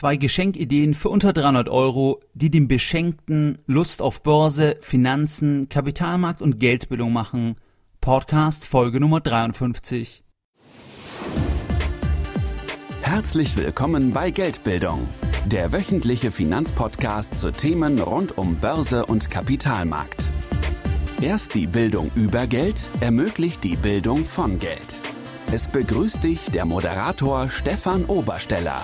Zwei Geschenkideen für unter 300 Euro, die dem Beschenkten Lust auf Börse, Finanzen, Kapitalmarkt und Geldbildung machen. Podcast Folge Nummer 53. Herzlich willkommen bei Geldbildung, der wöchentliche Finanzpodcast zu Themen rund um Börse und Kapitalmarkt. Erst die Bildung über Geld ermöglicht die Bildung von Geld. Es begrüßt dich der Moderator Stefan Obersteller.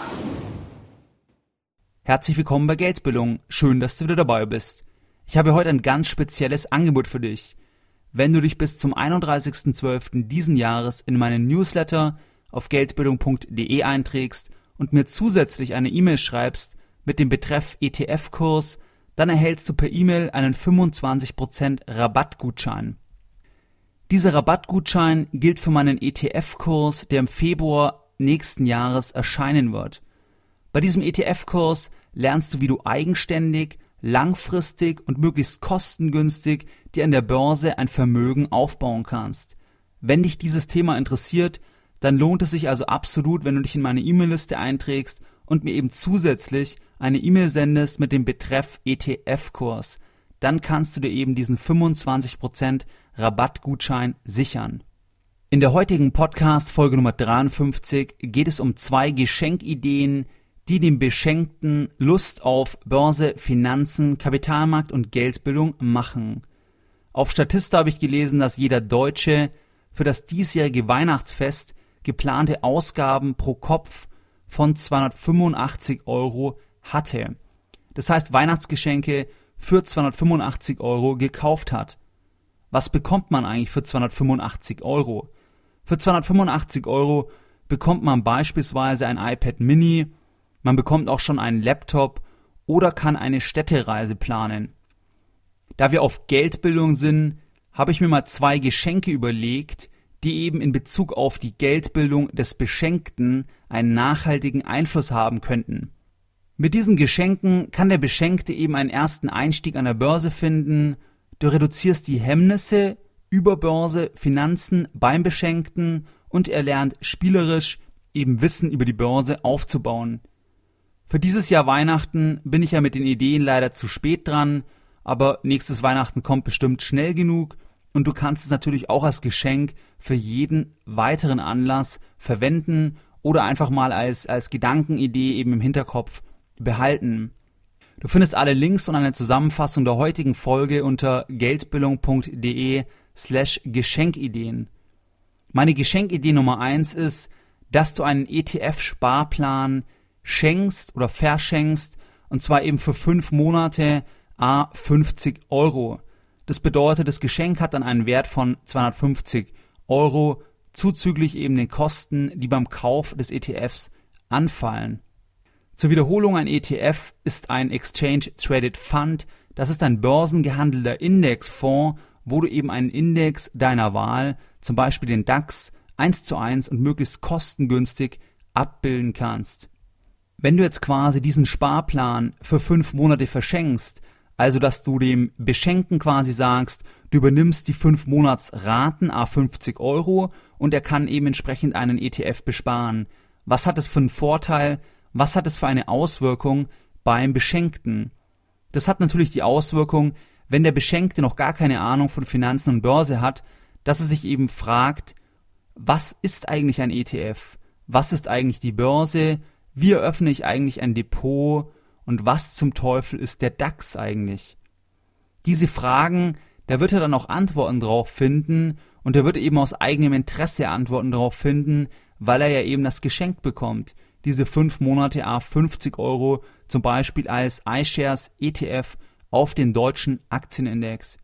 Herzlich willkommen bei Geldbildung. Schön, dass du wieder dabei bist. Ich habe heute ein ganz spezielles Angebot für dich. Wenn du dich bis zum 31.12. diesen Jahres in meinen Newsletter auf geldbildung.de einträgst und mir zusätzlich eine E-Mail schreibst mit dem Betreff ETF-Kurs, dann erhältst du per E-Mail einen 25% Rabattgutschein. Dieser Rabattgutschein gilt für meinen ETF-Kurs, der im Februar nächsten Jahres erscheinen wird. Bei diesem ETF-Kurs lernst du, wie du eigenständig, langfristig und möglichst kostengünstig dir an der Börse ein Vermögen aufbauen kannst. Wenn dich dieses Thema interessiert, dann lohnt es sich also absolut, wenn du dich in meine E-Mail-Liste einträgst und mir eben zusätzlich eine E-Mail sendest mit dem Betreff ETF-Kurs. Dann kannst du dir eben diesen 25% Rabattgutschein sichern. In der heutigen Podcast Folge Nummer 53 geht es um zwei Geschenkideen, die dem Beschenkten Lust auf Börse, Finanzen, Kapitalmarkt und Geldbildung machen. Auf Statista habe ich gelesen, dass jeder Deutsche für das diesjährige Weihnachtsfest geplante Ausgaben pro Kopf von 285 Euro hatte. Das heißt Weihnachtsgeschenke für 285 Euro gekauft hat. Was bekommt man eigentlich für 285 Euro? Für 285 Euro bekommt man beispielsweise ein iPad Mini, man bekommt auch schon einen Laptop oder kann eine Städtereise planen. Da wir auf Geldbildung sind, habe ich mir mal zwei Geschenke überlegt, die eben in Bezug auf die Geldbildung des Beschenkten einen nachhaltigen Einfluss haben könnten. Mit diesen Geschenken kann der Beschenkte eben einen ersten Einstieg an der Börse finden, du reduzierst die Hemmnisse über Börse, Finanzen beim Beschenkten und er lernt spielerisch eben Wissen über die Börse aufzubauen. Für dieses Jahr Weihnachten bin ich ja mit den Ideen leider zu spät dran, aber nächstes Weihnachten kommt bestimmt schnell genug und du kannst es natürlich auch als Geschenk für jeden weiteren Anlass verwenden oder einfach mal als, als Gedankenidee eben im Hinterkopf behalten. Du findest alle Links und eine Zusammenfassung der heutigen Folge unter geldbildung.de slash Geschenkideen. Meine Geschenkidee Nummer eins ist, dass du einen ETF-Sparplan schenkst oder verschenkst und zwar eben für fünf Monate a 50 Euro. Das bedeutet, das Geschenk hat dann einen Wert von 250 Euro zuzüglich eben den Kosten, die beim Kauf des ETFs anfallen. Zur Wiederholung, ein ETF ist ein Exchange Traded Fund. Das ist ein börsengehandelter Indexfonds, wo du eben einen Index deiner Wahl, zum Beispiel den DAX, eins zu eins und möglichst kostengünstig abbilden kannst. Wenn du jetzt quasi diesen Sparplan für fünf Monate verschenkst, also dass du dem Beschenken quasi sagst, du übernimmst die fünf Monatsraten a 50 Euro und er kann eben entsprechend einen ETF besparen. Was hat es für einen Vorteil? Was hat es für eine Auswirkung beim Beschenkten? Das hat natürlich die Auswirkung, wenn der Beschenkte noch gar keine Ahnung von Finanzen und Börse hat, dass er sich eben fragt, was ist eigentlich ein ETF? Was ist eigentlich die Börse? Wie eröffne ich eigentlich ein Depot und was zum Teufel ist der DAX eigentlich? Diese Fragen, da wird er dann auch Antworten drauf finden und er wird eben aus eigenem Interesse Antworten drauf finden, weil er ja eben das Geschenk bekommt. Diese fünf Monate A 50 Euro zum Beispiel als iShares ETF auf den deutschen Aktienindex.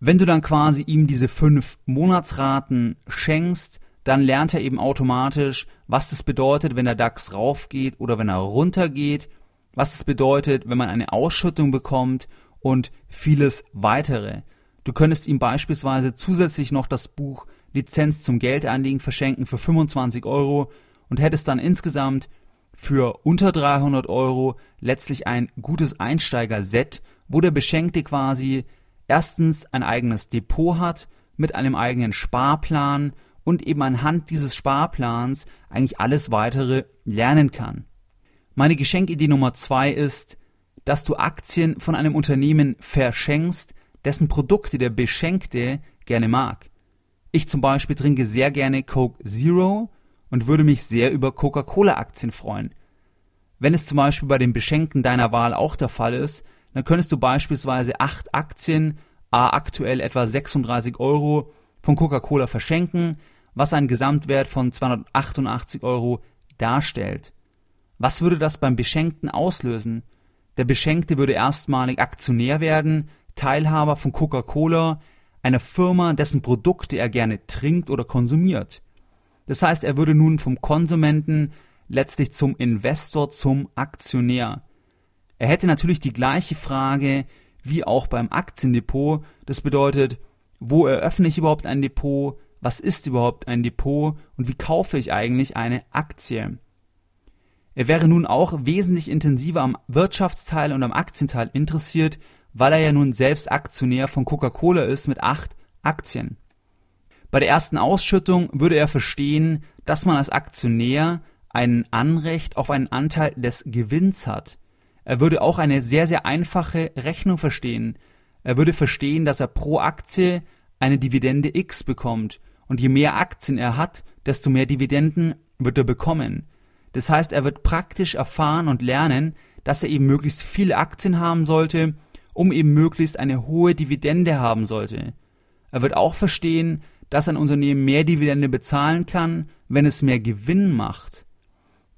Wenn du dann quasi ihm diese fünf Monatsraten schenkst, dann lernt er eben automatisch, was das bedeutet, wenn der DAX raufgeht oder wenn er runtergeht, was es bedeutet, wenn man eine Ausschüttung bekommt und vieles weitere. Du könntest ihm beispielsweise zusätzlich noch das Buch Lizenz zum Geldanlegen verschenken für 25 Euro und hättest dann insgesamt für unter 300 Euro letztlich ein gutes Einsteiger-Set, wo der Beschenkte quasi erstens ein eigenes Depot hat mit einem eigenen Sparplan und eben anhand dieses Sparplans eigentlich alles weitere lernen kann. Meine Geschenkidee Nummer zwei ist, dass du Aktien von einem Unternehmen verschenkst, dessen Produkte der Beschenkte gerne mag. Ich zum Beispiel trinke sehr gerne Coke Zero und würde mich sehr über Coca-Cola-Aktien freuen. Wenn es zum Beispiel bei den Beschenkten deiner Wahl auch der Fall ist, dann könntest du beispielsweise acht Aktien, a aktuell etwa 36 Euro, von Coca-Cola verschenken, was einen Gesamtwert von 288 Euro darstellt. Was würde das beim Beschenkten auslösen? Der Beschenkte würde erstmalig Aktionär werden, Teilhaber von Coca-Cola, einer Firma, dessen Produkte er gerne trinkt oder konsumiert. Das heißt, er würde nun vom Konsumenten letztlich zum Investor, zum Aktionär. Er hätte natürlich die gleiche Frage wie auch beim Aktiendepot. Das bedeutet, wo eröffne ich überhaupt ein Depot? Was ist überhaupt ein Depot? Und wie kaufe ich eigentlich eine Aktie? Er wäre nun auch wesentlich intensiver am Wirtschaftsteil und am Aktienteil interessiert, weil er ja nun selbst Aktionär von Coca-Cola ist mit acht Aktien. Bei der ersten Ausschüttung würde er verstehen, dass man als Aktionär ein Anrecht auf einen Anteil des Gewinns hat. Er würde auch eine sehr, sehr einfache Rechnung verstehen. Er würde verstehen, dass er pro Aktie eine Dividende X bekommt. Und je mehr Aktien er hat, desto mehr Dividenden wird er bekommen. Das heißt, er wird praktisch erfahren und lernen, dass er eben möglichst viele Aktien haben sollte, um eben möglichst eine hohe Dividende haben sollte. Er wird auch verstehen, dass ein Unternehmen mehr Dividende bezahlen kann, wenn es mehr Gewinn macht,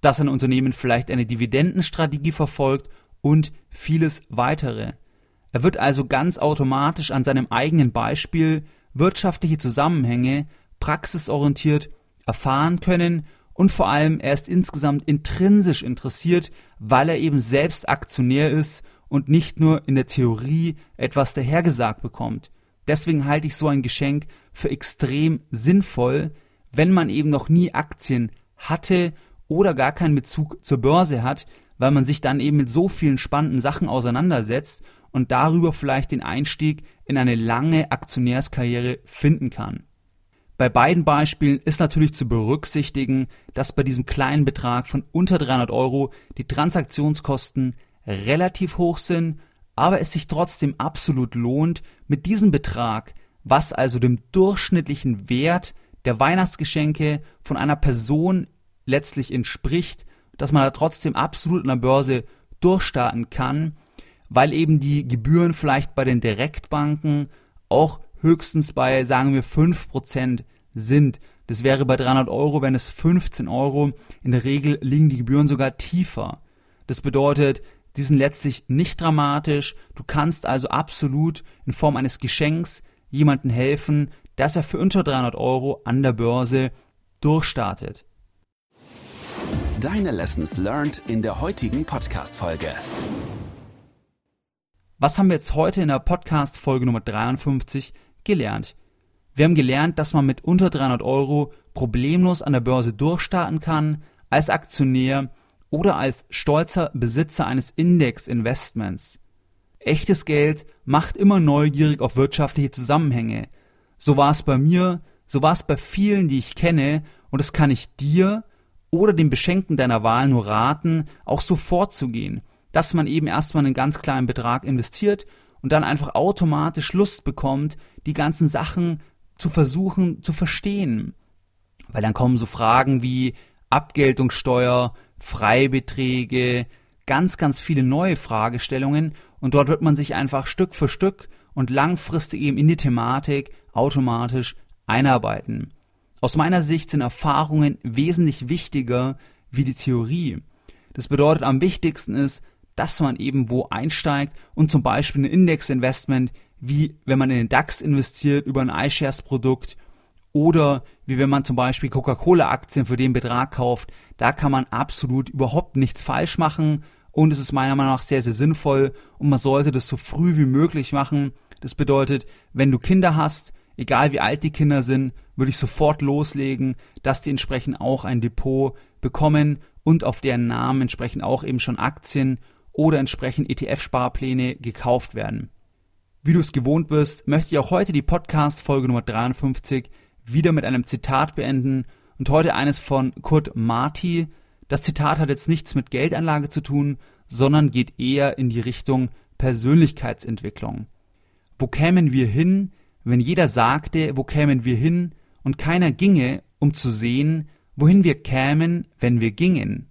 dass ein Unternehmen vielleicht eine Dividendenstrategie verfolgt und vieles weitere. Er wird also ganz automatisch an seinem eigenen Beispiel wirtschaftliche Zusammenhänge praxisorientiert erfahren können und vor allem er ist insgesamt intrinsisch interessiert, weil er eben selbst Aktionär ist und nicht nur in der Theorie etwas dahergesagt bekommt. Deswegen halte ich so ein Geschenk für extrem sinnvoll, wenn man eben noch nie Aktien hatte oder gar keinen Bezug zur Börse hat, weil man sich dann eben mit so vielen spannenden Sachen auseinandersetzt und darüber vielleicht den Einstieg in eine lange Aktionärskarriere finden kann. Bei beiden Beispielen ist natürlich zu berücksichtigen, dass bei diesem kleinen Betrag von unter 300 Euro die Transaktionskosten relativ hoch sind aber es sich trotzdem absolut lohnt, mit diesem Betrag, was also dem durchschnittlichen Wert der Weihnachtsgeschenke von einer Person letztlich entspricht, dass man da trotzdem absolut an der Börse durchstarten kann, weil eben die Gebühren vielleicht bei den Direktbanken auch höchstens bei, sagen wir, 5% sind. Das wäre bei 300 Euro, wenn es 15 Euro. In der Regel liegen die Gebühren sogar tiefer. Das bedeutet, die sind letztlich nicht dramatisch. Du kannst also absolut in Form eines Geschenks jemandem helfen, dass er für unter 300 Euro an der Börse durchstartet. Deine Lessons learned in der heutigen Podcast-Folge. Was haben wir jetzt heute in der Podcast-Folge Nummer 53 gelernt? Wir haben gelernt, dass man mit unter 300 Euro problemlos an der Börse durchstarten kann, als Aktionär oder als stolzer Besitzer eines Index-Investments. Echtes Geld macht immer neugierig auf wirtschaftliche Zusammenhänge. So war es bei mir, so war es bei vielen, die ich kenne, und das kann ich dir oder dem Beschenken deiner Wahl nur raten, auch so vorzugehen, dass man eben erstmal einen ganz kleinen Betrag investiert und dann einfach automatisch Lust bekommt, die ganzen Sachen zu versuchen zu verstehen. Weil dann kommen so Fragen wie Abgeltungssteuer, Freibeträge, ganz, ganz viele neue Fragestellungen und dort wird man sich einfach Stück für Stück und langfristig eben in die Thematik automatisch einarbeiten. Aus meiner Sicht sind Erfahrungen wesentlich wichtiger wie die Theorie. Das bedeutet, am wichtigsten ist, dass man eben wo einsteigt und zum Beispiel ein Indexinvestment, wie wenn man in den DAX investiert über ein iShares-Produkt oder wie wenn man zum Beispiel Coca-Cola-Aktien für den Betrag kauft, da kann man absolut überhaupt nichts falsch machen und es ist meiner Meinung nach sehr, sehr sinnvoll und man sollte das so früh wie möglich machen. Das bedeutet, wenn du Kinder hast, egal wie alt die Kinder sind, würde ich sofort loslegen, dass die entsprechend auch ein Depot bekommen und auf deren Namen entsprechend auch eben schon Aktien oder entsprechend ETF-Sparpläne gekauft werden. Wie du es gewohnt bist, möchte ich auch heute die Podcast-Folge Nummer 53 wieder mit einem Zitat beenden und heute eines von Kurt Marti. Das Zitat hat jetzt nichts mit Geldanlage zu tun, sondern geht eher in die Richtung Persönlichkeitsentwicklung. Wo kämen wir hin, wenn jeder sagte, wo kämen wir hin, und keiner ginge, um zu sehen, wohin wir kämen, wenn wir gingen?